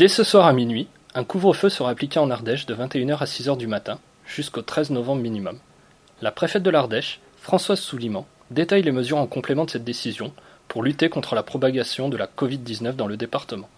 Dès ce soir à minuit, un couvre-feu sera appliqué en Ardèche de 21h à 6h du matin, jusqu'au 13 novembre minimum. La préfète de l'Ardèche, Françoise Souliman, détaille les mesures en complément de cette décision pour lutter contre la propagation de la Covid-19 dans le département.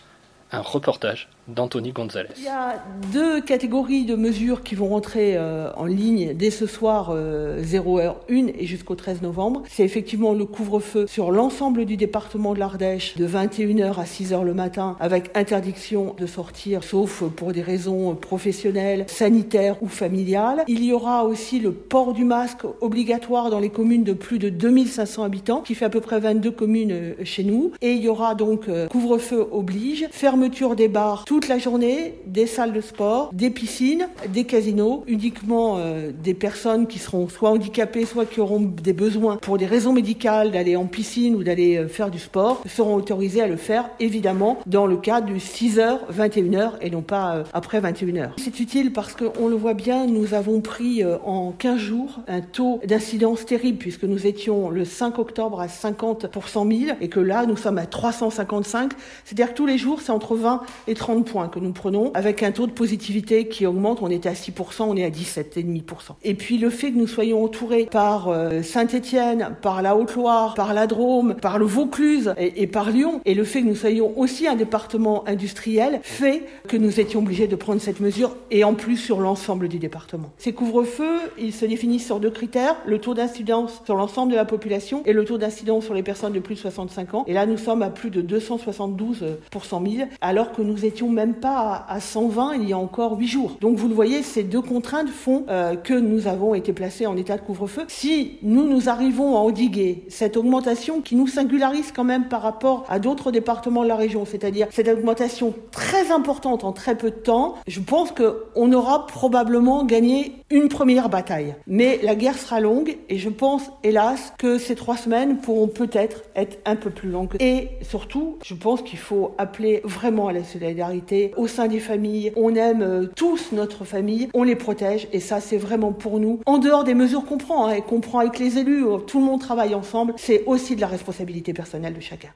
Un reportage d'Anthony Gonzalez. Il y a deux catégories de mesures qui vont rentrer euh, en ligne dès ce soir euh, 0h1 et jusqu'au 13 novembre. C'est effectivement le couvre-feu sur l'ensemble du département de l'Ardèche de 21h à 6h le matin avec interdiction de sortir sauf pour des raisons professionnelles, sanitaires ou familiales. Il y aura aussi le port du masque obligatoire dans les communes de plus de 2500 habitants qui fait à peu près 22 communes euh, chez nous et il y aura donc euh, couvre-feu oblige, fermeture des bars toute la journée, des salles de sport, des piscines, des casinos, uniquement euh, des personnes qui seront soit handicapées, soit qui auront des besoins pour des raisons médicales d'aller en piscine ou d'aller euh, faire du sport, seront autorisés à le faire, évidemment, dans le cadre du 6h, 21h et non pas euh, après 21h. C'est utile parce qu'on le voit bien, nous avons pris euh, en 15 jours un taux d'incidence terrible puisque nous étions le 5 octobre à 50 pour 100 000 et que là, nous sommes à 355. C'est-à-dire que tous les jours, c'est entre 20 et 30 points que nous prenons, avec un taux de positivité qui augmente. On était à 6%, on est à 17,5%. Et puis le fait que nous soyons entourés par euh, Saint-Étienne, par la Haute-Loire, par la Drôme, par le Vaucluse et, par Lyon, et le fait que nous soyons aussi un département industriel, fait que nous étions obligés de prendre cette mesure, et en plus sur l'ensemble du département. Ces couvre-feux, ils se définissent sur deux critères, le taux d'incidence sur l'ensemble de la population et le taux d'incidence sur les personnes de plus de 65 ans. Et là, nous sommes à plus de 272 pour 100 000, alors que nous étions même pas à 120 il y a encore 8 jours. Donc vous le voyez, ces deux contraintes font euh, que nous avons été placés en état de couvre-feu. Si nous, nous arrivons à endiguer cette augmentation qui nous singularise quand même par rapport à d'autres départements de la région, c'est-à-dire cette augmentation très importante en très peu de temps, je pense qu'on aura probablement gagné une première bataille. Mais la guerre sera longue et je pense, hélas, que ces trois semaines pourront peut-être être un peu plus longues. Et surtout, je pense qu'il faut appeler vraiment à la solidarité au sein des familles. On aime euh, tous notre famille, on les protège et ça, c'est vraiment pour nous. En dehors des mesures qu'on prend hein, et qu'on prend avec les élus, euh, tout le monde travaille ensemble, c'est aussi de la responsabilité personnelle de chacun.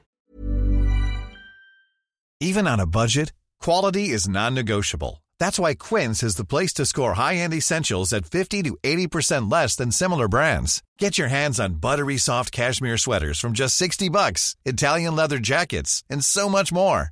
Even on a budget, quality is non-negotiable. That's why Quince is the place to score high-end essentials at 50 to 80% less than similar brands. Get your hands on buttery soft cashmere sweaters from just 60 bucks, Italian leather jackets, and so much more.